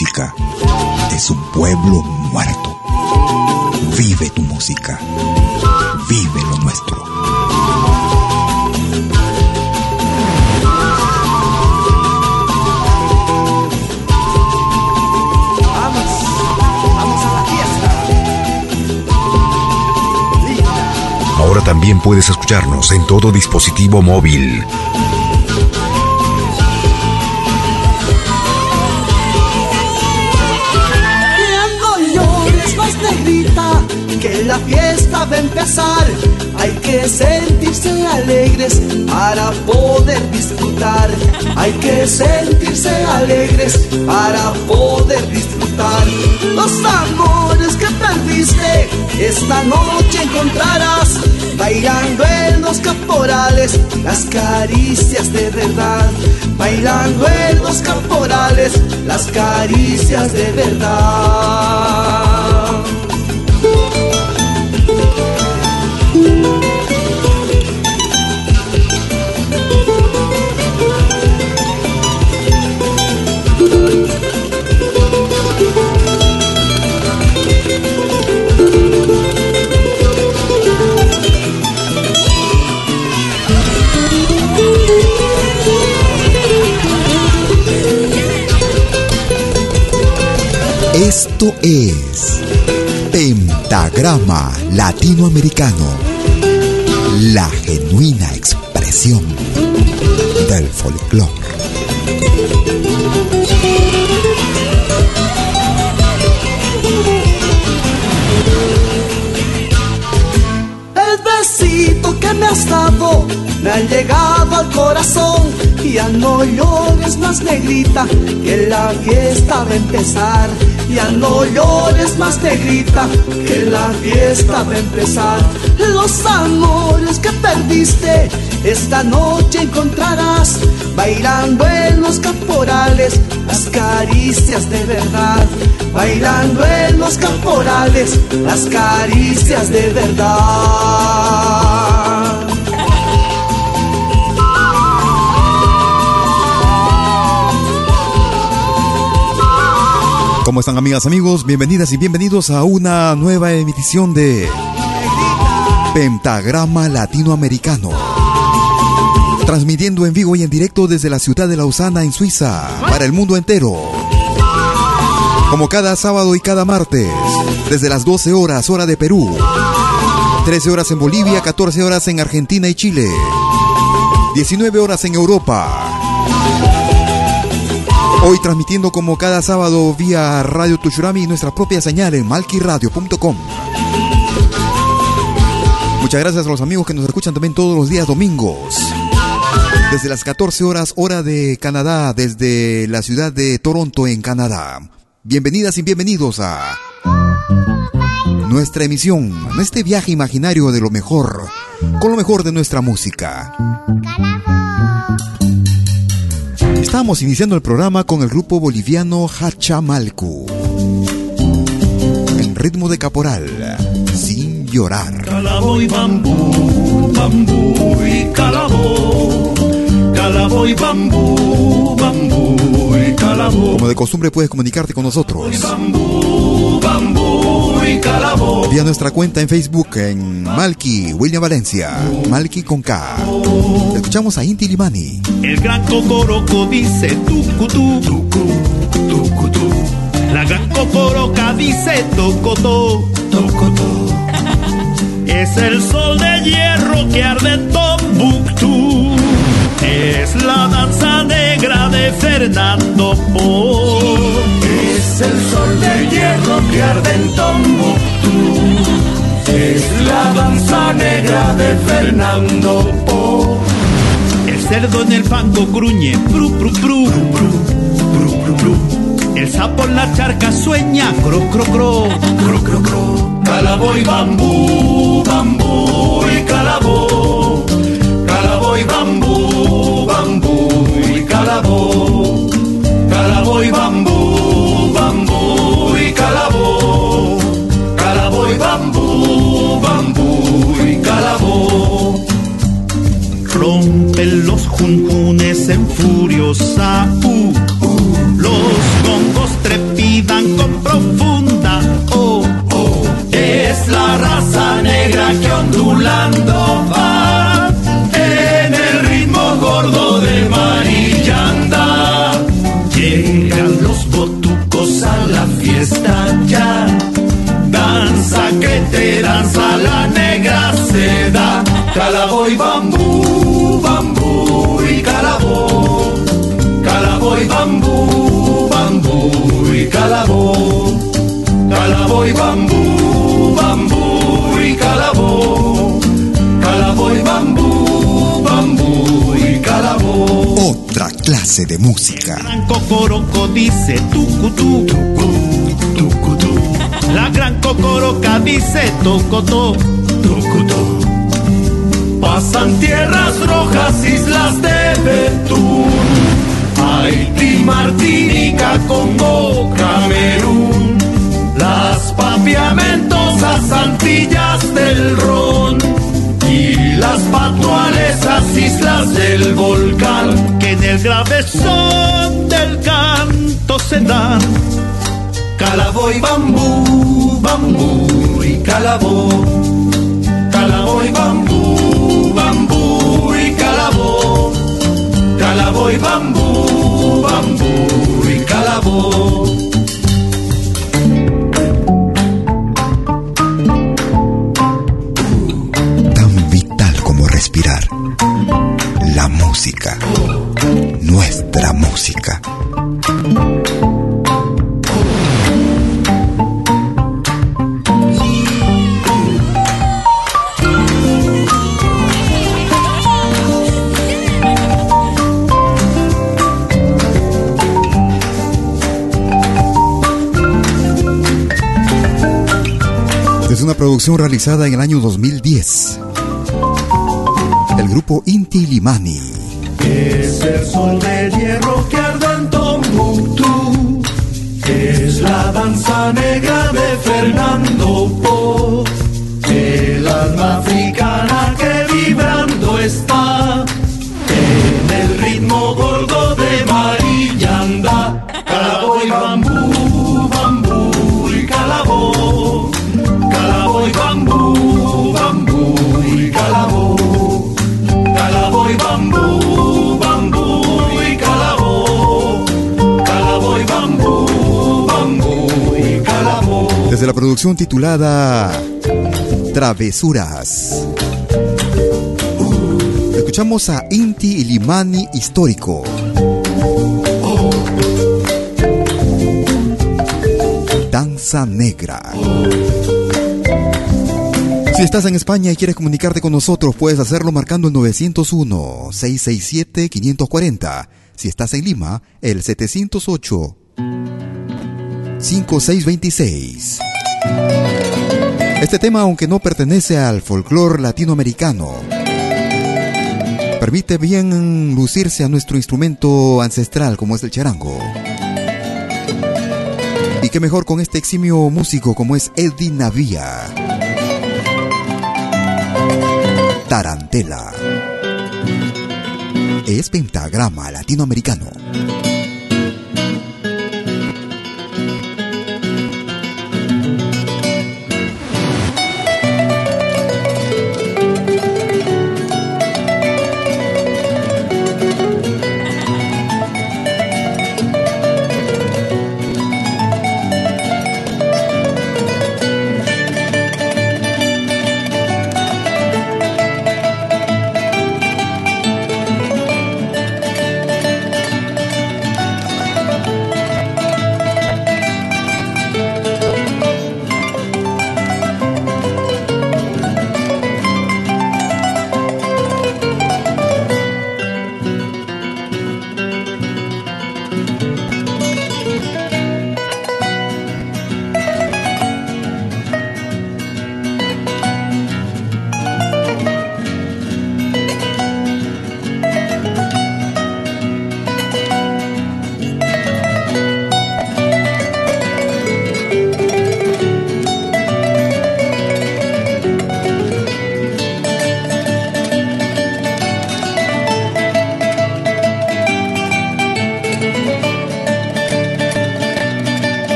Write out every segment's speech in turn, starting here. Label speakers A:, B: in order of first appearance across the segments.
A: Música es un pueblo muerto. Vive tu música. Vive lo nuestro.
B: Vamos, vamos a la fiesta.
A: Ahora también puedes escucharnos en todo dispositivo móvil.
B: Empezar. Hay que sentirse alegres para poder disfrutar. Hay que sentirse alegres para poder disfrutar. Los amores que perdiste, esta noche encontrarás. Bailando en los caporales, las caricias de verdad. Bailando en los caporales, las caricias de verdad.
A: Esto es Pentagrama Latinoamericano, la genuina expresión del folclore.
B: El besito que me has dado me ha llegado al corazón. Ya no llores más negrita, que la fiesta va a empezar. Ya no llores más negrita, que la fiesta va a empezar. Los amores que perdiste, esta noche encontrarás. Bailando en los caporales, las caricias de verdad. Bailando en los caporales, las caricias de verdad.
A: ¿Cómo están amigas, amigos? Bienvenidas y bienvenidos a una nueva emisión de Pentagrama Latinoamericano. Transmitiendo en vivo y en directo desde la ciudad de Lausana, en Suiza, para el mundo entero. Como cada sábado y cada martes, desde las 12 horas, hora de Perú. 13 horas en Bolivia, 14 horas en Argentina y Chile. 19 horas en Europa. Hoy transmitiendo como cada sábado vía Radio Tushurami nuestra propia señal en malquiradio.com. Muchas gracias a los amigos que nos escuchan también todos los días domingos. Desde las 14 horas hora de Canadá, desde la ciudad de Toronto en Canadá. Bienvenidas y bienvenidos a nuestra emisión, este viaje imaginario de lo mejor, con lo mejor de nuestra música. Estamos iniciando el programa con el grupo boliviano Hachamalcu. En ritmo de caporal, sin llorar.
C: Calabo y bambú, bambú y calabo. Calabo y bambú, bambú y calabo.
A: Como de costumbre puedes comunicarte con nosotros.
C: Bambú, bambú y calabo.
A: Vía nuestra cuenta en Facebook en Malky William Valencia. Malky con K. Escuchamos a Inti Limani.
C: El gran cocoroco dice tucutú, tucu, tucutú. La gran cocoroca dice tocotó, tocotó. Es el sol de hierro que arde en Tombuctú. Es la danza negra de Fernando Po. Es el sol de hierro que arde en Tombuctú. Es la danza negra de Fernando Po. El cerdo en el fango gruñe, pru, pru, pru, pru, pru, pru. El sapo en la charca sueña, cro, cro, cro, cro, cro, cro. Calabo y bambú, bambú y calabo. Calabo y bambú, bambú y. Calabo furiosa U. Los gongos trepidan con profunda O. Es la raza negra que ondulando va en el ritmo gordo de Marillanda. Llegan los botucos a la fiesta ya. Danza que te danza la negra seda. Calabo y bambú, bambú Calabo y bambú, bambú y calabo. Calabo y bambú, bambú y calabo.
A: Otra clase de música.
C: gran cocoroco dice tucutú, tucutú. La gran cocoroca dice tocotó, tocotó. Pasan tierras rojas, islas de Betún, Haití, Martinica, Congo, Camerún, las papiamentosas Antillas del Ron y las patualesas islas del volcán que en el grave son del canto se dan. Calabo y bambú, bambú y calabo. Calabo y bambú, bambú y calabo. Calabo bambú,
A: música. Nuestra música. Es una producción realizada en el año 2010. El grupo Inti Limani.
C: Es el sol de hierro que arde en Tombuctú. Es la danza negra de Fernando Po. El alma africana que vibrando está. En el ritmo gordo de Marillanda.
A: Desde la producción titulada Travesuras. Escuchamos a Inti Limani Histórico. Danza Negra. Si estás en España y quieres comunicarte con nosotros, puedes hacerlo marcando el 901-667-540. Si estás en Lima, el 708-5626. Este tema, aunque no pertenece al folclore latinoamericano, permite bien lucirse a nuestro instrumento ancestral como es el charango. Y qué mejor con este eximio músico como es Eddie Navia. Tarantela. Es pentagrama latinoamericano.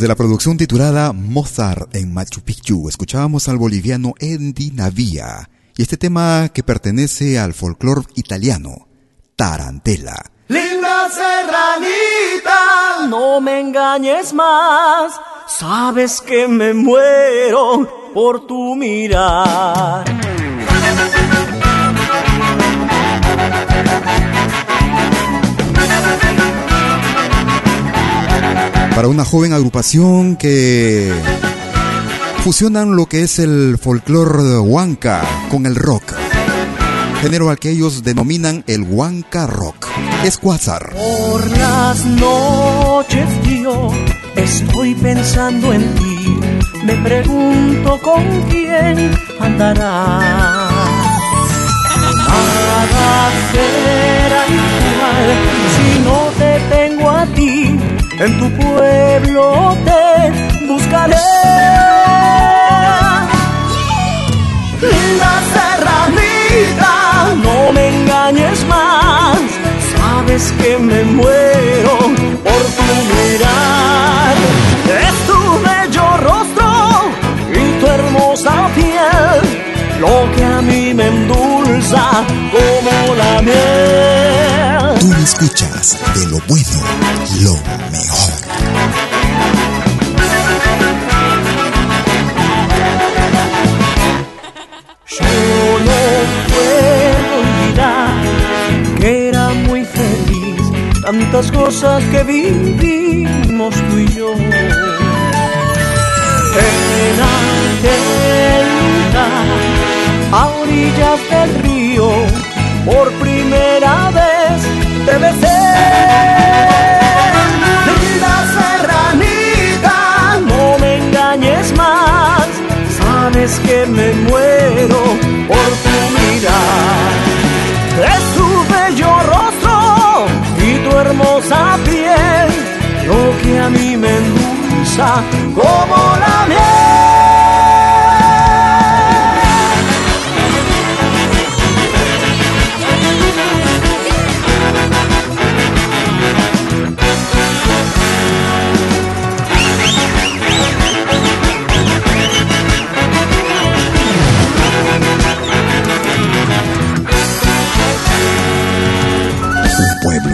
A: Desde la producción titulada Mozart en Machu Picchu, escuchábamos al boliviano Eddie Navia y este tema que pertenece al folclore italiano, Tarantela.
D: Linda serranita, no me engañes más, sabes que me muero por tu mirar.
A: Para una joven agrupación que fusionan lo que es el folclore huanca con el rock. Género al que ellos denominan el huanca rock. Es Quasar.
D: Por las noches yo estoy pensando en ti. Me pregunto con quién andará. Nada será igual si no te tengo a ti en tu pueblo te buscaré. La serranita, no me engañes más, sabes que me muero por tu mirar. Es tu bello rostro y tu hermosa piel, lo que a mí me endulza
A: escuchas de lo bueno, lo mejor.
D: Yo no puedo olvidar que era muy feliz, tantas cosas que vivimos tú y yo. En aquel lugar, a orillas del río, por primera vez te besé. Linda serranita, no me engañes más, sabes que me muero por tu mirar. Es tu bello rostro y tu hermosa piel, lo que a mí me endulza
B: dulza como la miel.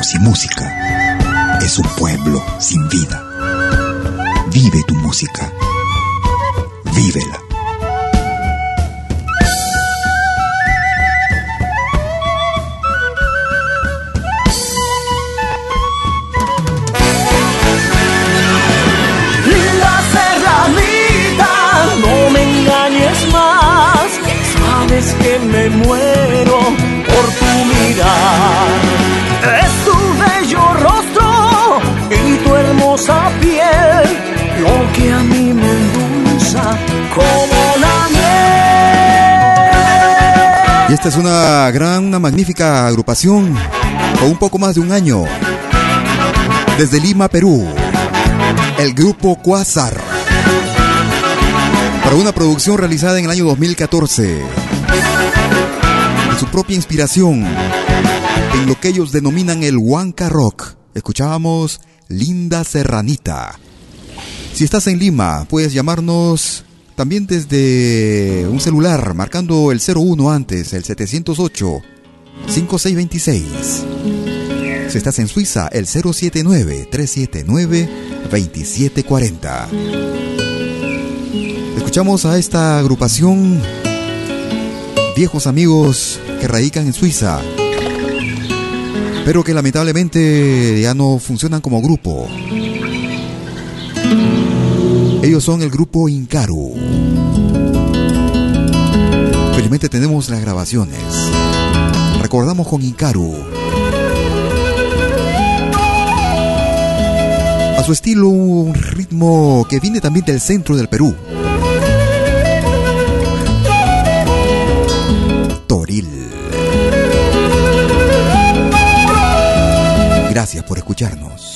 A: Sin música es un pueblo sin vida. Vive tu música.
B: Como la miel.
A: Y esta es una gran, una magnífica agrupación con un poco más de un año. Desde Lima, Perú. El grupo Quasar. Para una producción realizada en el año 2014. En su propia inspiración. En lo que ellos denominan el Huanca Rock. Escuchábamos Linda Serranita. Si estás en Lima, puedes llamarnos también desde un celular, marcando el 01 antes, el 708 5626. Si estás en Suiza, el 079 379 2740. Escuchamos a esta agrupación viejos amigos que radican en Suiza, pero que lamentablemente ya no funcionan como grupo. Son el grupo Incaru. Felizmente tenemos las grabaciones. Recordamos con Incaru. A su estilo, un ritmo que viene también del centro del Perú. Toril. Gracias por escucharnos.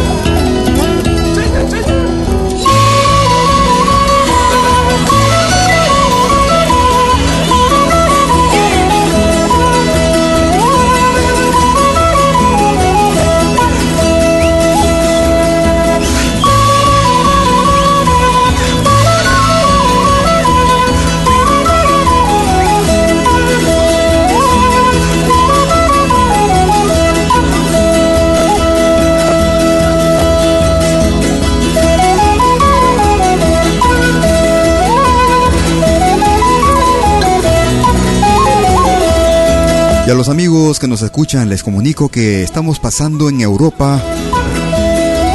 A: Y a los amigos que nos escuchan les comunico que estamos pasando en Europa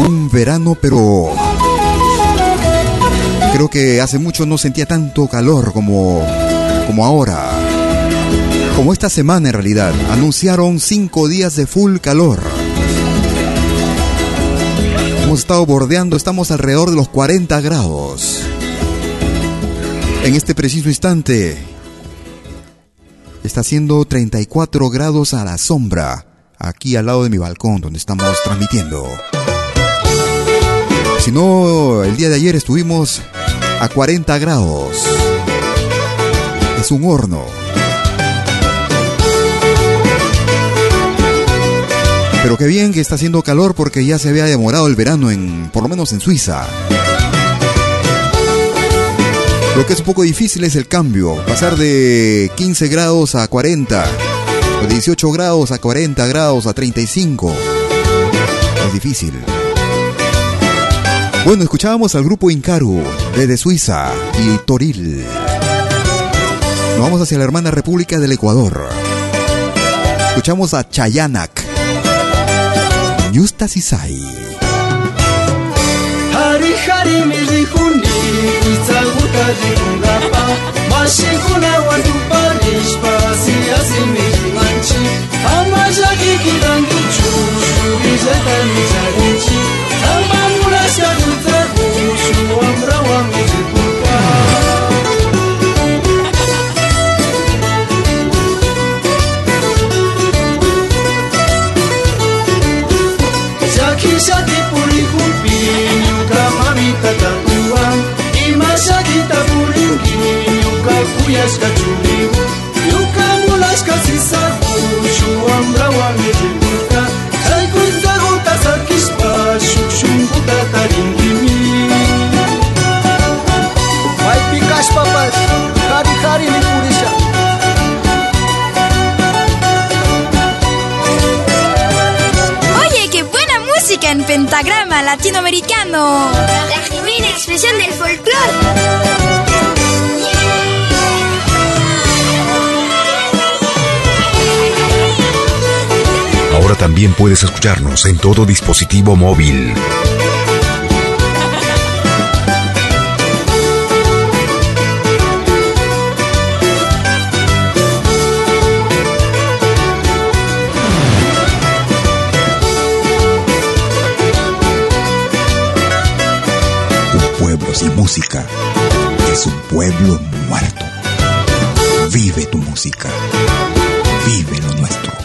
A: un verano, pero creo que hace mucho no sentía tanto calor como, como ahora. como esta semana en realidad, anunciaron cinco días de full calor. Hemos estado bordeando, estamos alrededor de los 40 grados. En este preciso instante, está haciendo 34 grados a la sombra, aquí al lado de mi balcón donde estamos transmitiendo. Si no, el día de ayer estuvimos a 40 grados. Es un horno. Pero qué bien que está haciendo calor porque ya se había demorado el verano en, por lo menos en Suiza. Lo que es un poco difícil es el cambio, pasar de 15 grados a 40, de 18 grados a 40 grados a 35. Es difícil. Bueno, escuchábamos al grupo Incaru desde Suiza y Toril. Nos vamos hacia la hermana República del Ecuador. Escuchamos a Chayanak. Yusta
B: χαριμιλιχουνί Τσαγούτα διουναπά Μασικούνα ουαντουπάνις Πασιάζει μιλιμάντσι Αμαζάκι κοιτάν του τσούσου Ιζέτα μιζαρίντσι Αμαμούνας κατουτραγούσου Αμπραουαμι Nyuka kuyashka chuligu Nyuka mulashka sisaku Shuambra wa mijipuka Shaikunza gota sakishpa Shukshunguta taringimi Waipi kashpapas Hari hari ni purisha
E: Oye, qué buena música en pentagrama latinoamericano.
F: La genuina expresión del folclore.
G: Ahora también puedes escucharnos en todo dispositivo móvil.
A: Un pueblo sin música es un pueblo muerto. Vive tu música. Vive lo nuestro.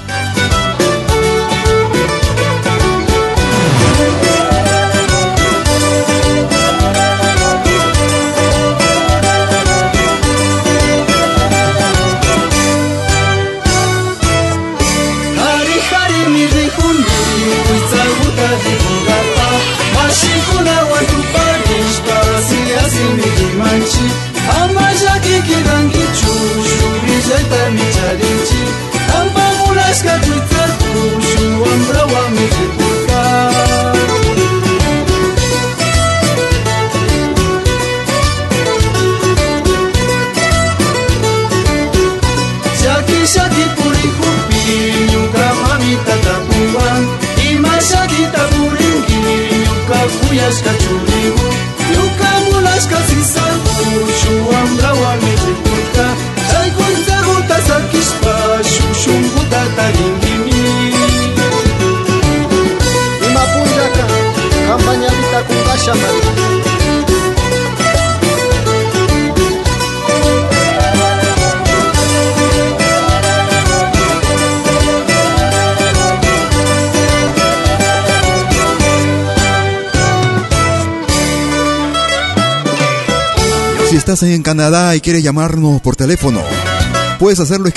A: Si estás en Canadá y quieres llamarnos por teléfono, puedes hacerlo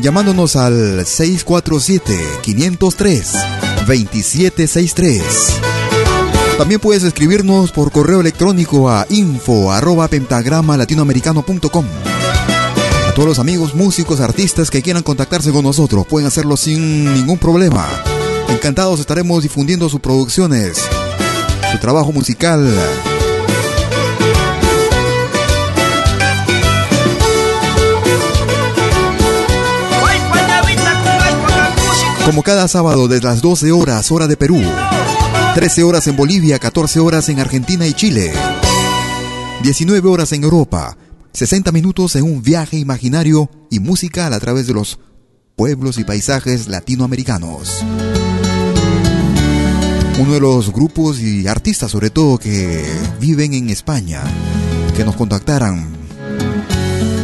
A: llamándonos al 647-503-2763. También puedes escribirnos por correo electrónico a info arroba pentagrama latinoamericano.com. A todos los amigos, músicos, artistas que quieran contactarse con nosotros, pueden hacerlo sin ningún problema. Encantados estaremos difundiendo sus producciones, su trabajo musical. Como cada sábado desde las 12 horas, hora de Perú. 13 horas en Bolivia, 14 horas en Argentina y Chile. 19 horas en Europa. 60 minutos en un viaje imaginario y musical a través de los pueblos y paisajes latinoamericanos. Uno de los grupos y artistas sobre todo que viven en España, que nos contactaran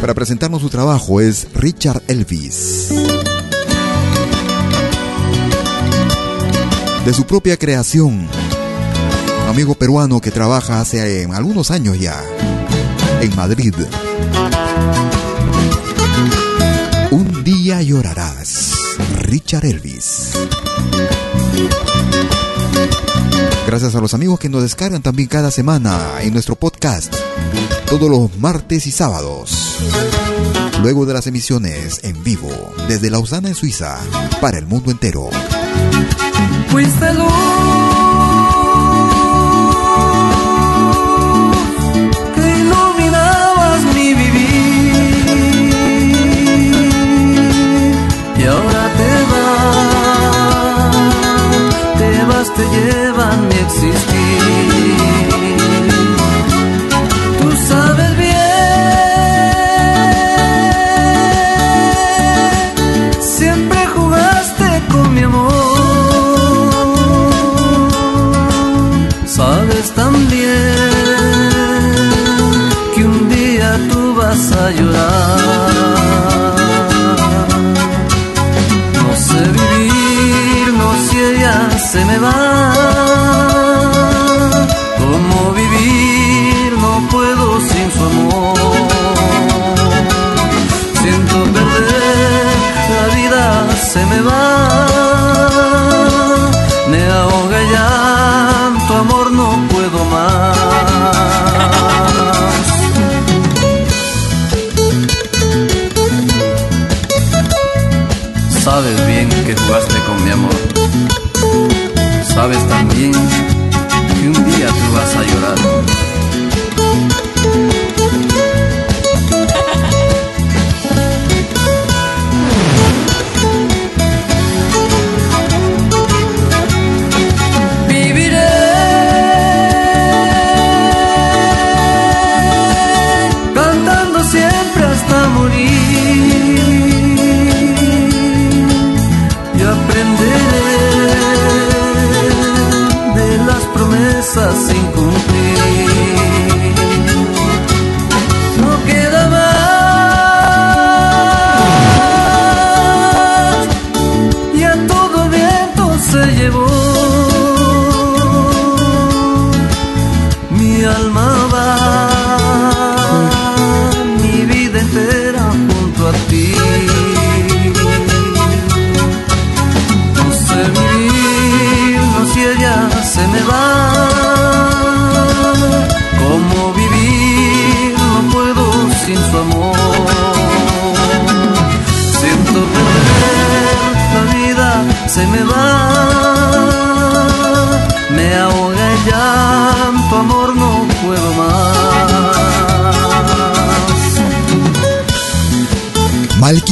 A: para presentarnos su trabajo es Richard Elvis. De su propia creación, un amigo peruano que trabaja hace algunos años ya en Madrid. Un día llorarás, Richard Elvis. Gracias a los amigos que nos descargan también cada semana en nuestro podcast, todos los martes y sábados. Luego de las emisiones en vivo desde Lausana en Suiza para el mundo entero.
H: Fuiste luz que iluminabas mi vivir y ahora te vas, te vas, te llevan mi existir.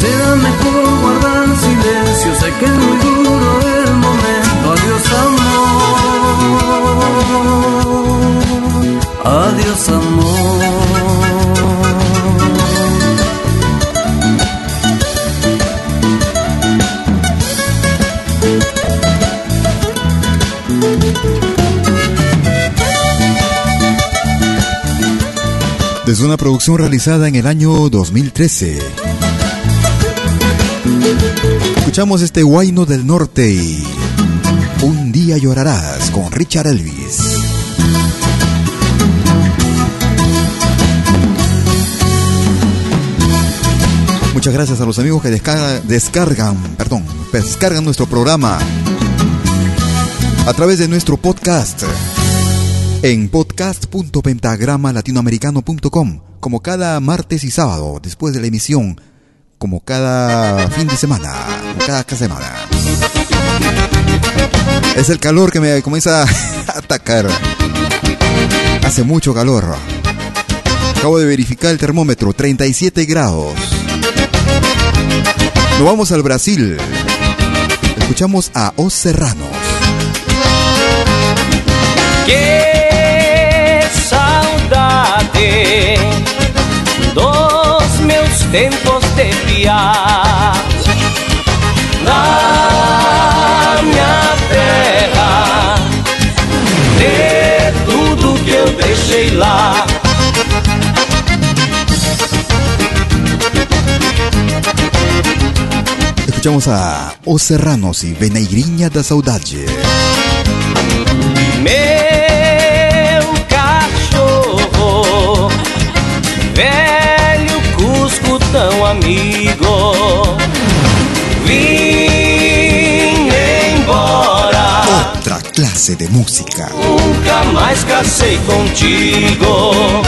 H: Será mejor guardar silencio, sé que es muy duro el momento. Adiós, amor. Adiós, amor.
A: Desde una producción realizada en el año 2013. Escuchamos este Guayno del Norte y Un día llorarás con Richard Elvis. Muchas gracias a los amigos que descargan, perdón, descargan nuestro programa a través de nuestro podcast en podcast.pentagramalatinoamericano.com como cada martes y sábado después de la emisión, como cada fin de semana, cada semana. Es el calor que me comienza a atacar. Hace mucho calor. Acabo de verificar el termómetro, 37 grados. Nos vamos al Brasil. Escuchamos a Os Serranos.
I: Que saudade dos meus tempos de piar na minha terra de tudo que eu deixei lá.
A: Escuchamos a Os Serranos y Veneigrinha da Saudade.
I: Meu cachorro, velho Tão amigo, vim embora.
A: Outra clase de música.
I: Nunca mais casei contigo.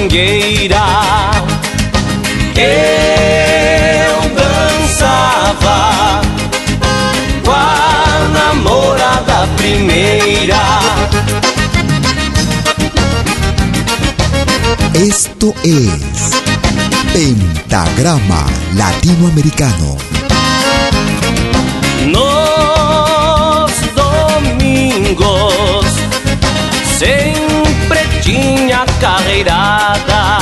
I: Domingueira eu dançava com a namorada primeira.
A: Esto es Pentagrama Latinoamericano.
I: Nos domingos sempre tinha carreirada.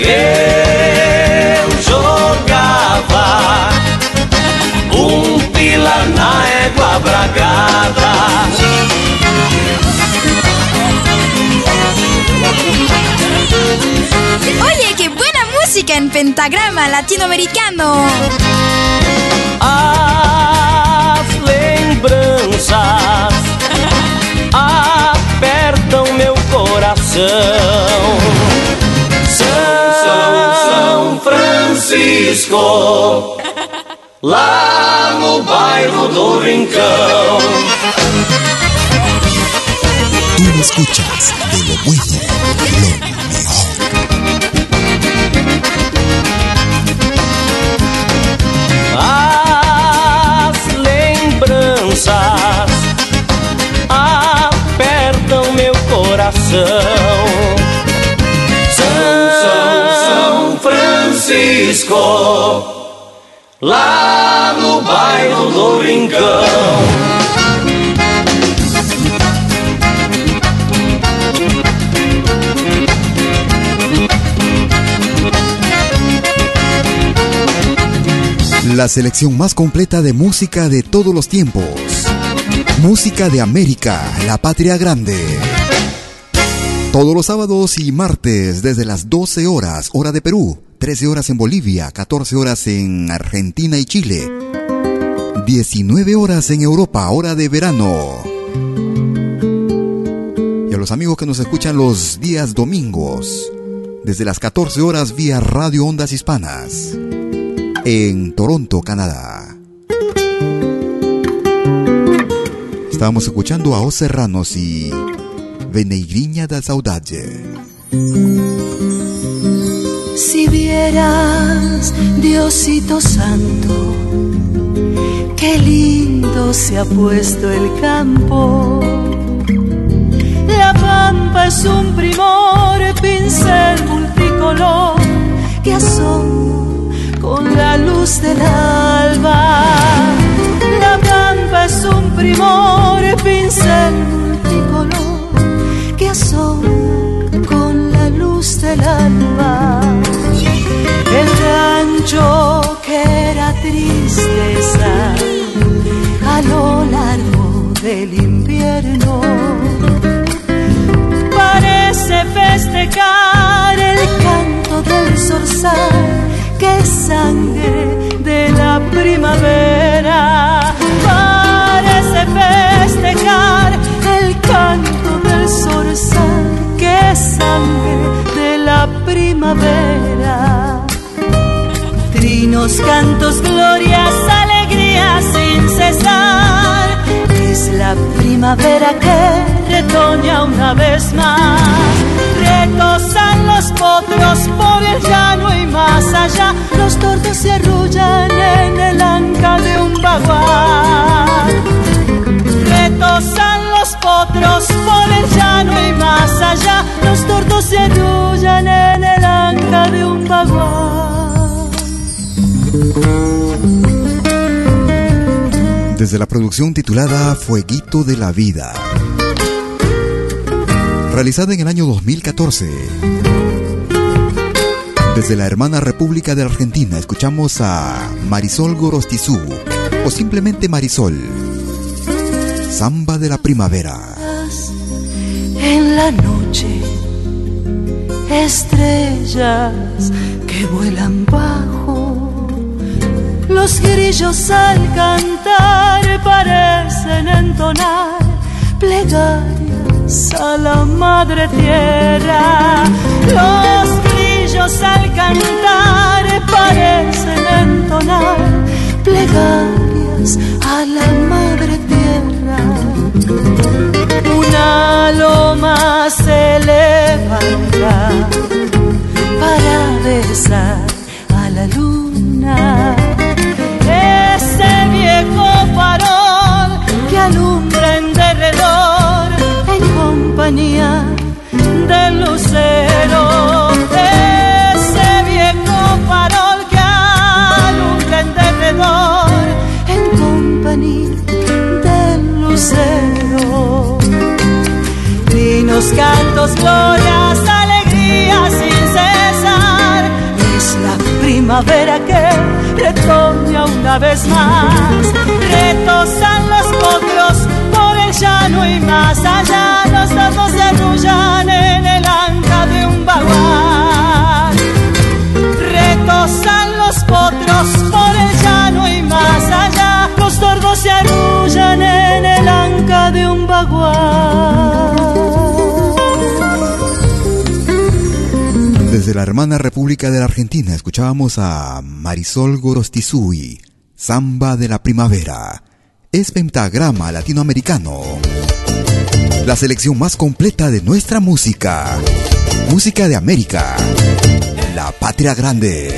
I: Eu jogava um pila na égua bragada.
E: Oye, qué buena música en pentagrama latinoamericano.
I: As lembranças apertam meu coração. São Francisco, lá no bairro do Rincão.
A: Tú escuchas de lo bueno, lo
I: São Francisco, lá no bairro do.
A: La selección más completa de música de todos los tiempos. Música de América, la patria grande. Todos los sábados y martes desde las 12 horas, hora de Perú, 13 horas en Bolivia, 14 horas en Argentina y Chile, 19 horas en Europa, hora de verano. Y a los amigos que nos escuchan los días domingos, desde las 14 horas vía Radio Ondas Hispanas en Toronto, Canadá. Estábamos escuchando a Os Serranos y Veneigrinha da Saudade.
J: Si vieras, Diosito Santo, qué lindo se ha puesto el campo. La pampa es un primor, pincel multicolor que asoma con la luz del alba. La pampa es un primor, pincel multicolor del alba, el rancho que era tristeza a lo largo del invierno. Parece festejar el canto del zorzal que es sangre de la primavera. Parece festejar el canto del zorzal que sangre Trinos, cantos, glorias, alegrías sin cesar. Es la primavera que retoña una vez más. Retosan los potros por el llano y más allá. Los tordos se arrullan en el anca de un bagual. Retosan los potros por el llano y más allá. Los tordos se arrullan en el anca de un bagual.
A: Desde la producción titulada Fueguito de la Vida, realizada en el año 2014. Desde la hermana República de Argentina escuchamos a Marisol Gorostizú o simplemente Marisol. Samba de la primavera.
J: La noche, estrellas que vuelan bajo. Los grillos al cantar parecen entonar plegarias a la madre tierra. Los grillos al cantar parecen entonar plegarias a la madre tierra. Una loma se levanta para besar Trinos, cantos, glorias, alegrías sin cesar. Es la primavera que retoña una vez más. Retosan los potros por el llano y más allá. Los datos se arrullan en el anca de un bagual. Retosan los potros por el llano y más allá. Los tordos se arrullan en el anca de un bagual.
A: Desde la hermana República de la Argentina escuchábamos a Marisol Gorostizui, Samba de la Primavera. Es pentagrama latinoamericano. La selección más completa de nuestra música. Música de América. La patria grande.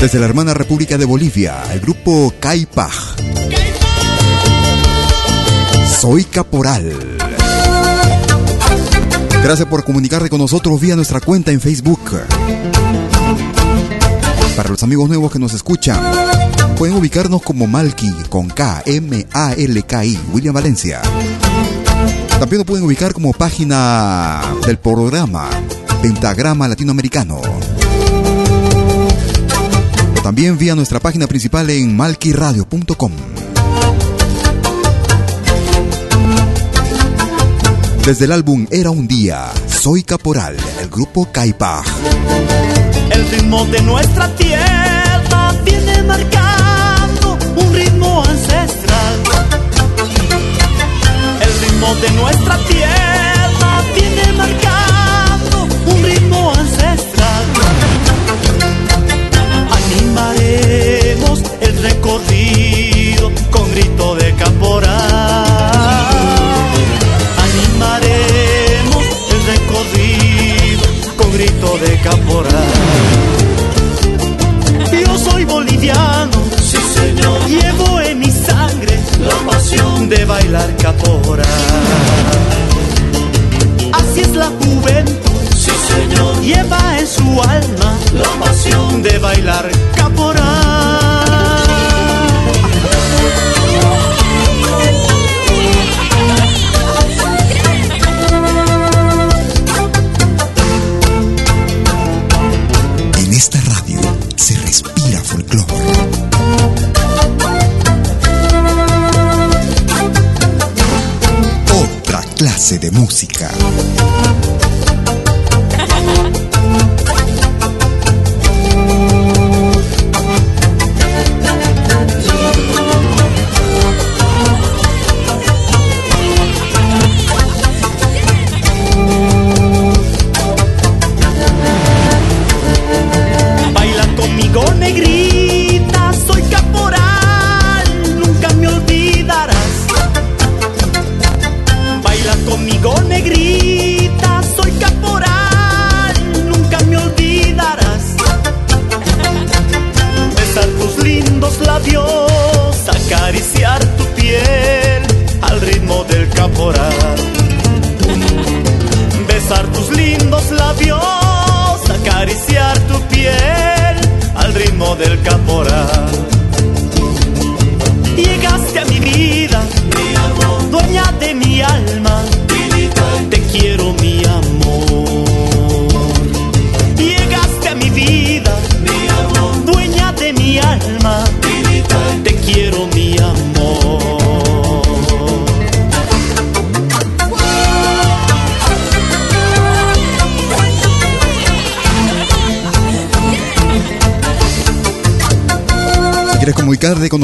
A: Desde la hermana República de Bolivia, el grupo Caipaj. Soy Caporal. Gracias por comunicarte con nosotros vía nuestra cuenta en Facebook. Para los amigos nuevos que nos escuchan, pueden ubicarnos como Malki con K, M, A, L, K, I, William Valencia. También nos pueden ubicar como página del programa Pentagrama Latinoamericano. También vía nuestra página principal en malquiradio.com. Desde el álbum Era un día, Soy Caporal, el grupo Caipaj.
C: El ritmo de nuestra tierra viene marcando un ritmo ancestral. El ritmo de nuestra tierra grito de caporal. Yo soy boliviano, sí señor. Llevo en mi sangre la pasión de bailar caporal. Así es la juventud, sí señor. Lleva en su alma la pasión de bailar caporal.
A: Respira folclore. Otra clase de música.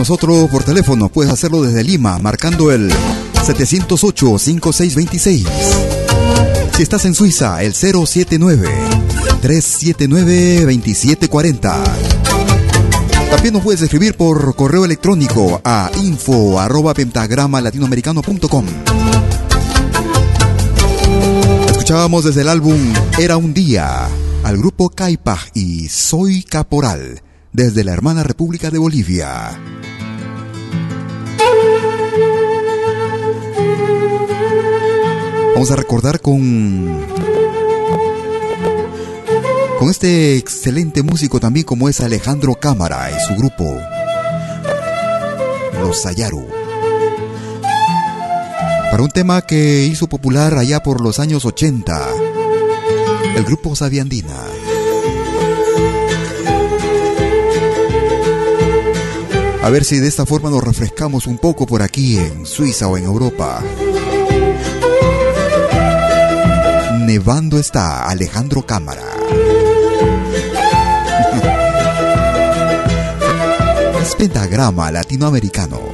A: Nosotros por teléfono, puedes hacerlo desde Lima, marcando el 708-5626. Si estás en Suiza, el 079-379-2740. También nos puedes escribir por correo electrónico a info arroba pentagrama latinoamericano.com. Escuchábamos desde el álbum Era un día al grupo Caipaj y Soy Caporal desde la hermana República de Bolivia. Vamos a recordar con con este excelente músico también como es Alejandro Cámara y su grupo Los Sayaru. Para un tema que hizo popular allá por los años 80, el grupo Sabiandina. A ver si de esta forma nos refrescamos un poco por aquí en Suiza o en Europa. Nevando está Alejandro Cámara. Es pentagrama latinoamericano.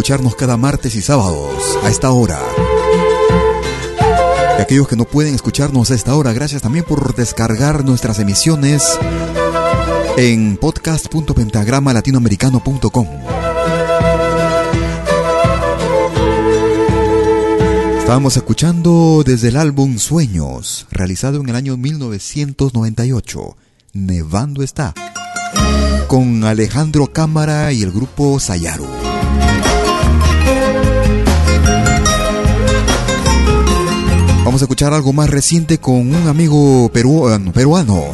A: Escucharnos cada martes y sábados a esta hora. Y aquellos que no pueden escucharnos a esta hora, gracias también por descargar nuestras emisiones en podcast.pentagrama-latinoamericano.com. Estábamos escuchando desde el álbum Sueños, realizado en el año 1998, Nevando está, con Alejandro Cámara y el grupo Sayaru. Vamos a escuchar algo más reciente con un amigo peruano, peruano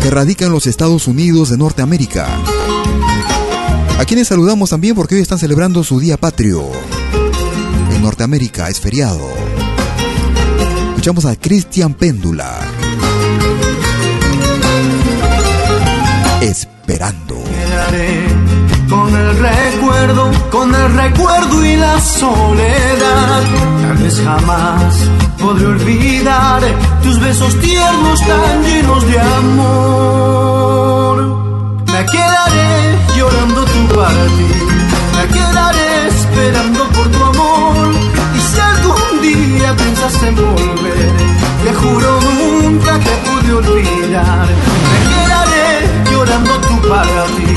A: que radica en los Estados Unidos de Norteamérica. A quienes saludamos también porque hoy están celebrando su día patrio. En Norteamérica es feriado. Escuchamos a Cristian Péndula. Esperando.
B: El recuerdo, con el recuerdo y la soledad. Tal vez jamás podré olvidar tus besos tiernos tan llenos de amor. Me quedaré llorando tu partida, me quedaré esperando por tu amor. Y si algún día piensas en volver, te juro nunca te pude olvidar. Me quedaré llorando tu me quedaré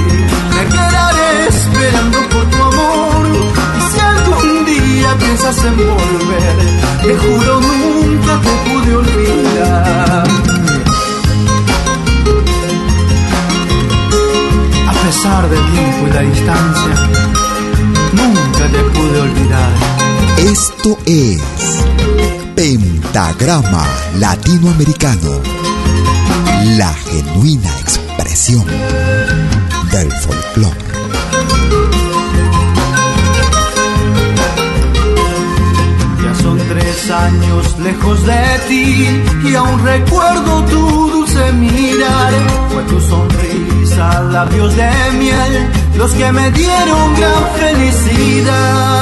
B: esperando por tu amor. Y si algún día piensas en volver, te juro nunca te pude olvidar. A pesar del tiempo y la distancia, nunca te pude olvidar.
A: Esto es Pentagrama Latinoamericano, la genuina expresión del folclore.
B: Años lejos de ti y aún recuerdo tu dulce mirar. Fue tu sonrisa, labios de miel, los que me dieron gran felicidad.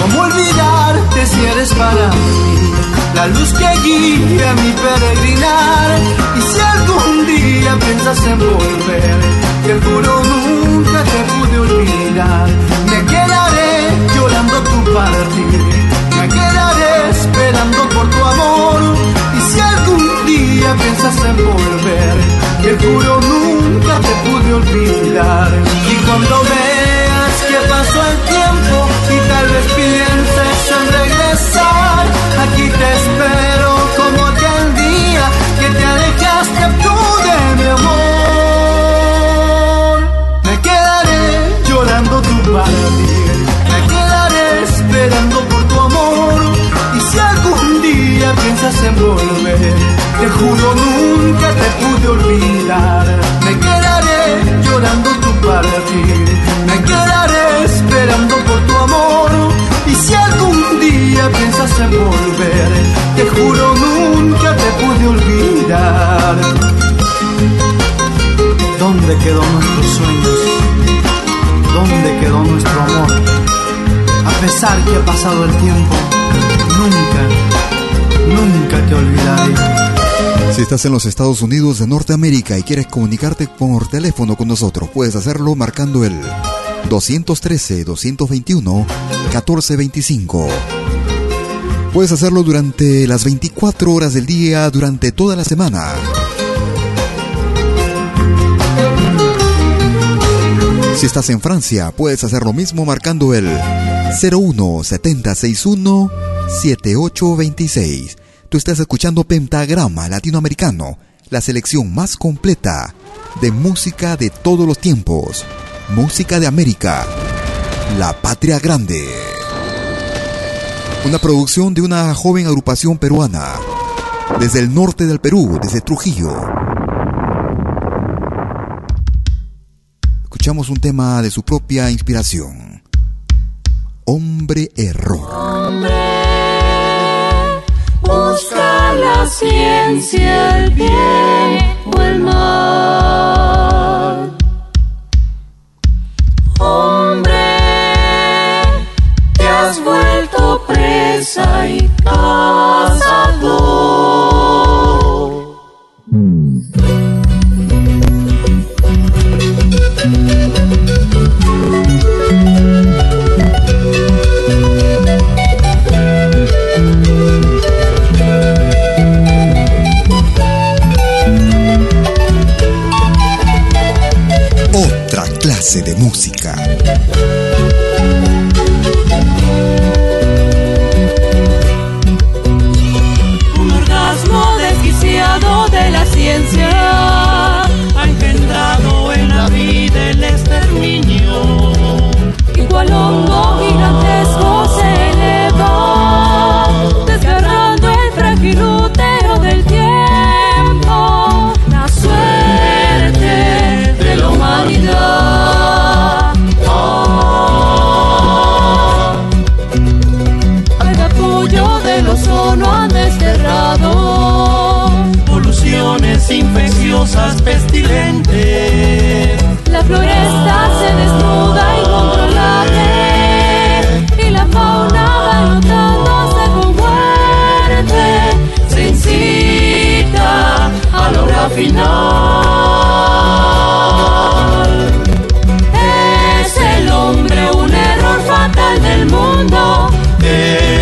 B: ¿Cómo olvidarte si eres para mí la luz que guía mi peregrinar? Y si algún día piensas en volver, te juro nunca te pude olvidar. Me quedaré llorando tu partir, me quedaré esperando por tu amor. Y si algún día piensas en volver, te juro nunca te pude olvidar. Y cuando veas que pasó el tiempo pasado el tiempo, nunca, nunca te olvidaré.
A: Si estás en los Estados Unidos de Norteamérica y quieres comunicarte por teléfono con nosotros, puedes hacerlo marcando el 213-221-1425. Puedes hacerlo durante las 24 horas del día, durante toda la semana. Si estás en Francia, puedes hacer lo mismo marcando el 01 7061 7826. Tú estás escuchando Pentagrama Latinoamericano, la selección más completa de música de todos los tiempos. Música de América, la patria grande. Una producción de una joven agrupación peruana, desde el norte del Perú, desde Trujillo. Escuchamos un tema de su propia inspiración. Hombre error.
J: Hombre, busca la ciencia, el bien o el mal. Hombre, te has vuelto presa y cazador.
A: De música.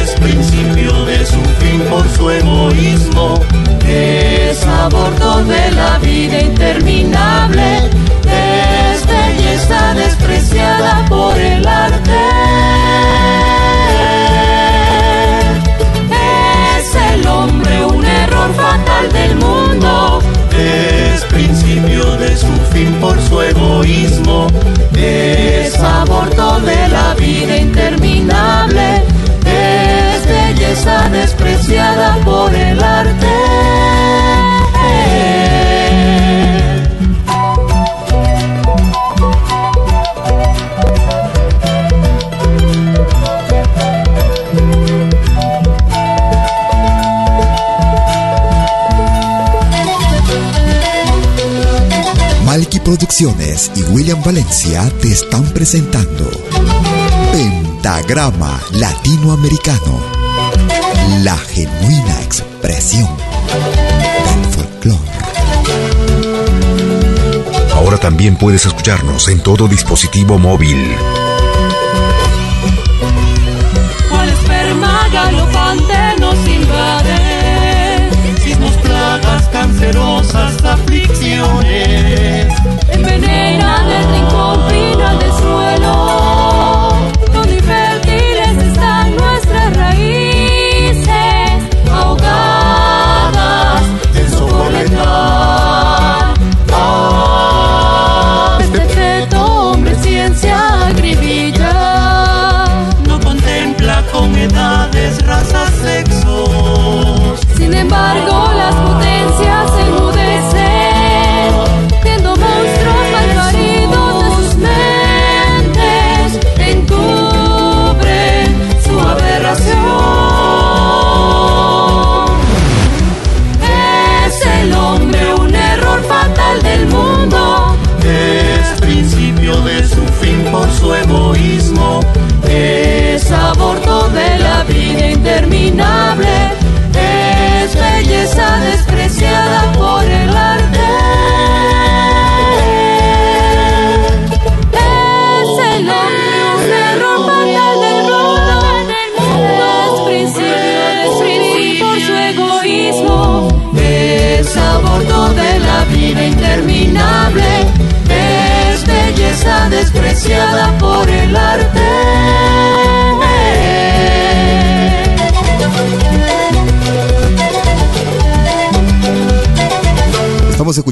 C: Es
J: principio de su fin por su egoísmo.
C: Es aborto de la vida interminable. Es belleza despreciada por el arte. Es el hombre un error fatal del mundo.
J: Es principio de su fin por su egoísmo.
C: Es aborto de la vida interminable.
A: Producciones y William Valencia te están presentando Pentagrama Latinoamericano, la genuina expresión del folclore.
G: Ahora también puedes escucharnos en todo dispositivo móvil.
C: Cual esperma galopante nos invade,
J: Sismos, plagas, cancerosas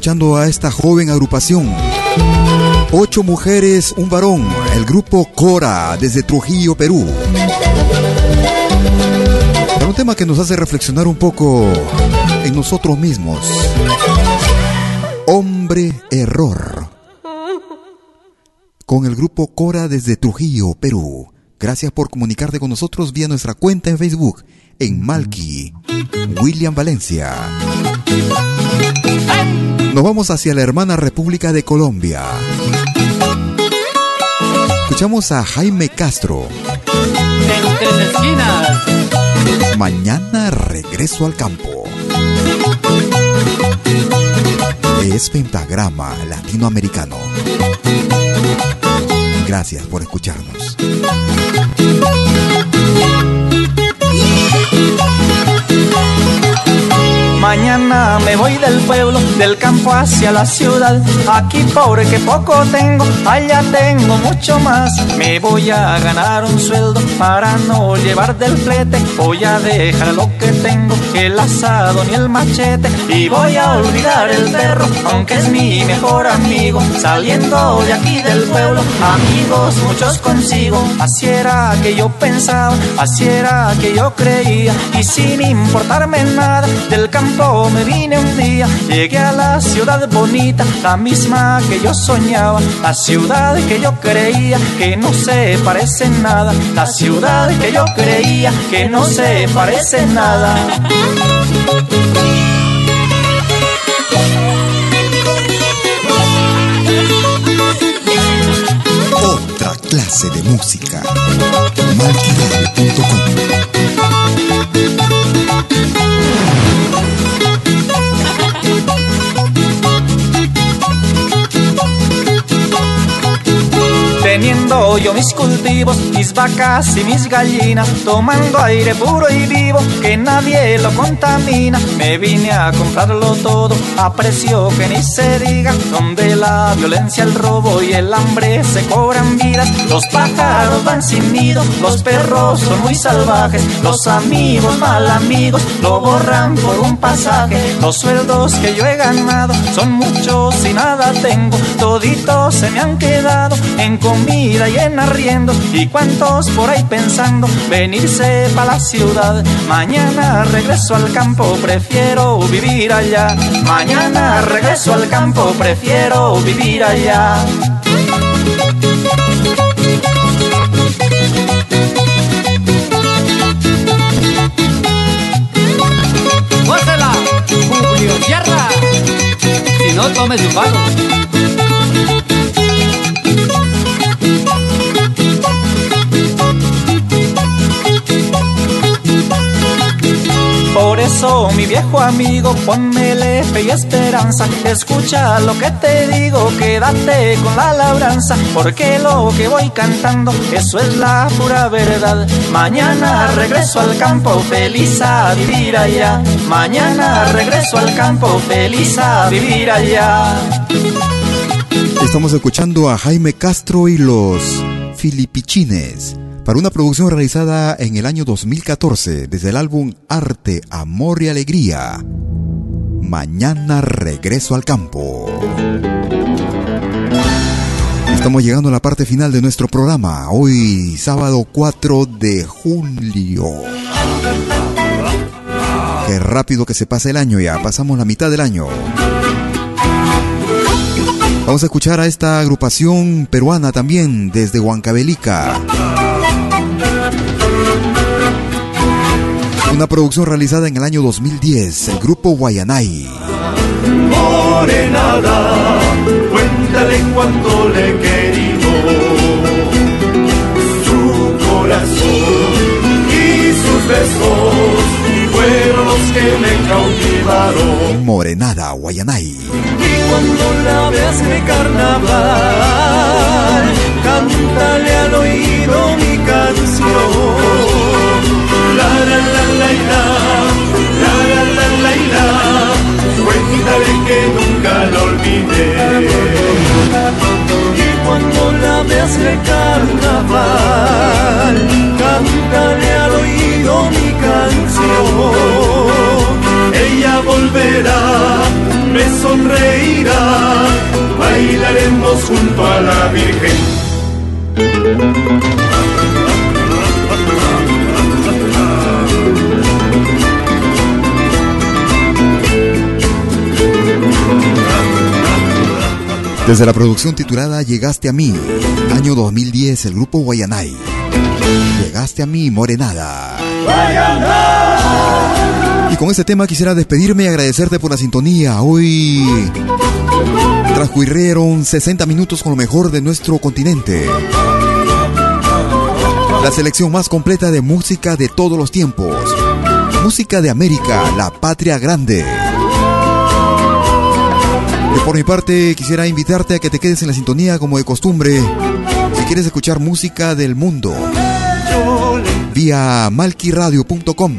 A: a esta joven agrupación. Ocho mujeres, un varón, el grupo Cora desde Trujillo, Perú. Para un tema que nos hace reflexionar un poco en nosotros mismos. Hombre error. Con el grupo Cora desde Trujillo, Perú. Gracias por comunicarte con nosotros vía nuestra cuenta en Facebook en Malky, William Valencia. Nos vamos hacia la hermana República de Colombia. Escuchamos a Jaime Castro.
K: En tres esquinas.
A: Mañana regreso al campo. Es Pentagrama Latinoamericano. Gracias por escucharnos.
L: Mañana me voy del pueblo, del campo hacia la ciudad. Aquí pobre que poco tengo, allá tengo mucho más. Me voy a ganar un sueldo para no llevar del flete. Voy a dejar lo que tengo, el asado ni el machete. Y voy a olvidar el perro, aunque es mi mejor amigo. Saliendo de aquí del pueblo, amigos muchos consigo. Así era que yo pensaba, así era que yo creía. Y sin importarme nada, del campo me vine un día. Llegué a la ciudad bonita, la misma que yo soñaba. La ciudad que yo creía que no se parece nada. La ciudad que yo creía que no se parece nada.
A: Otra clase de música.
L: Yo mis cultivos, mis vacas y mis gallinas, tomando aire puro y vivo que nadie lo contamina. Me vine a comprarlo todo a precio que ni se diga, donde la violencia, el robo y el hambre se cobran vidas. Los pájaros van sin nido, los perros son muy salvajes, los amigos mal amigos lo borran por un pasaje. Los sueldos que yo he ganado son muchos y nada tengo, toditos se me han quedado en comida en. Y cuántos por ahí pensando venirse para la ciudad. Mañana regreso al campo, prefiero vivir allá. Mañana regreso al campo, prefiero vivir allá.
K: ¡Gózela! Julio Sierra. Si no, tome su pago.
L: Por eso, mi viejo amigo, ponmele fe y esperanza. Escucha lo que te digo, quédate con la labranza. Porque lo que voy cantando, eso es la pura verdad. Mañana regreso al campo, feliz a vivir allá. Mañana regreso al campo, feliz a vivir allá.
A: Estamos escuchando a Jaime Castro y los Filipichines para una producción realizada en el año 2014 desde el álbum Arte, Amor y Alegría. Mañana regreso al campo. Estamos llegando a la parte final de nuestro programa, hoy sábado 4 de julio. Qué rápido que se pasa el año ya, pasamos la mitad del año. Vamos a escuchar a esta agrupación peruana también desde Huancavelica. Una producción realizada en el año 2010, el grupo Guayanay.
I: Morenada, cuéntale cuánto le he querido. Su corazón y sus besos fueron los que me cautivaron.
A: Morenada, Guayanay.
I: Y cuando la veas de carnaval, cántale al oído mi canción. De carnaval, al oído mi canción. Ella volverá, me sonreirá, bailaremos junto a la Virgen.
A: Desde la producción titulada Llegaste a mí, año 2010, el grupo Guayanay. Llegaste a mí, Morenada. Y con este tema quisiera despedirme y agradecerte por la sintonía. Hoy transcurrieron 60 minutos con lo mejor de nuestro continente. La selección más completa de música de todos los tiempos. Música de América, la patria grande. Y por mi parte quisiera invitarte a que te quedes en la sintonía como de costumbre. Si quieres escuchar música del mundo, vía malquiradio.com.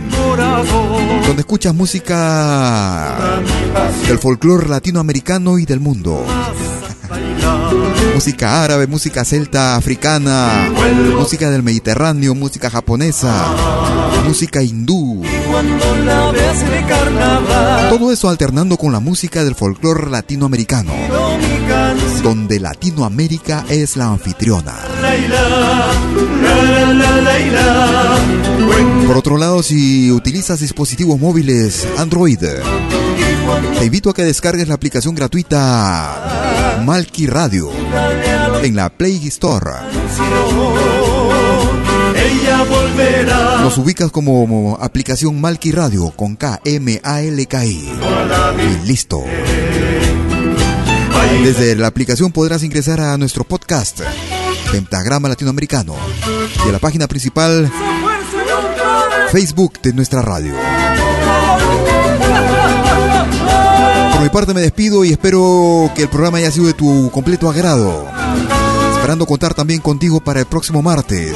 A: donde escuchas música del folclore latinoamericano y del mundo. música árabe, música celta africana, música del Mediterráneo, música japonesa, música hindú. Todo eso alternando con la música del folclore latinoamericano, donde Latinoamérica es la anfitriona. Por otro lado, si utilizas dispositivos móviles Android, te invito a que descargues la aplicación gratuita Malki Radio en la Play Store. Nos ubicas como aplicación Malki Radio con K M A L K I. Y listo. Desde la aplicación podrás ingresar a nuestro podcast Pentagrama Latinoamericano y a la página principal Facebook de nuestra radio. Por mi parte me despido y espero que el programa haya sido de tu completo agrado. Esperando contar también contigo para el próximo martes,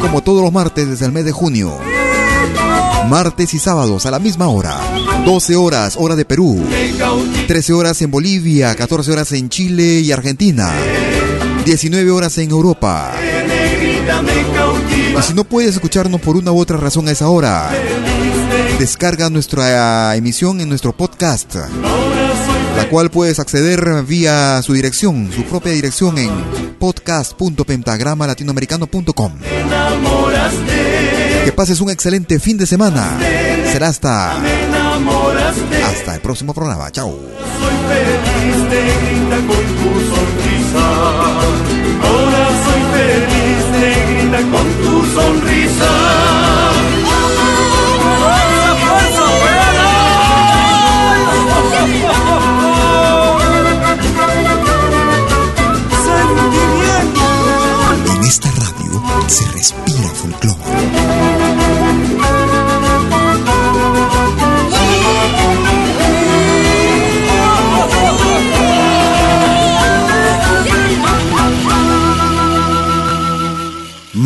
A: como todos los martes desde el mes de junio. Martes y sábados a la misma hora. 12 horas, hora de Perú. 13 horas en Bolivia, 14 horas en Chile y Argentina. 19 horas en Europa. Y si no puedes escucharnos por una u otra razón a esa hora, descarga nuestra emisión en nuestro podcast, la cual puedes acceder vía su dirección, su propia dirección en podcast.pentagramalatinoamericano.com. Que pases un excelente fin de semana. Será hasta hasta el próximo programa. Chao.
I: Soy feliz, te grita con tu sonrisa. Ahora soy feliz, te grita con tu sonrisa.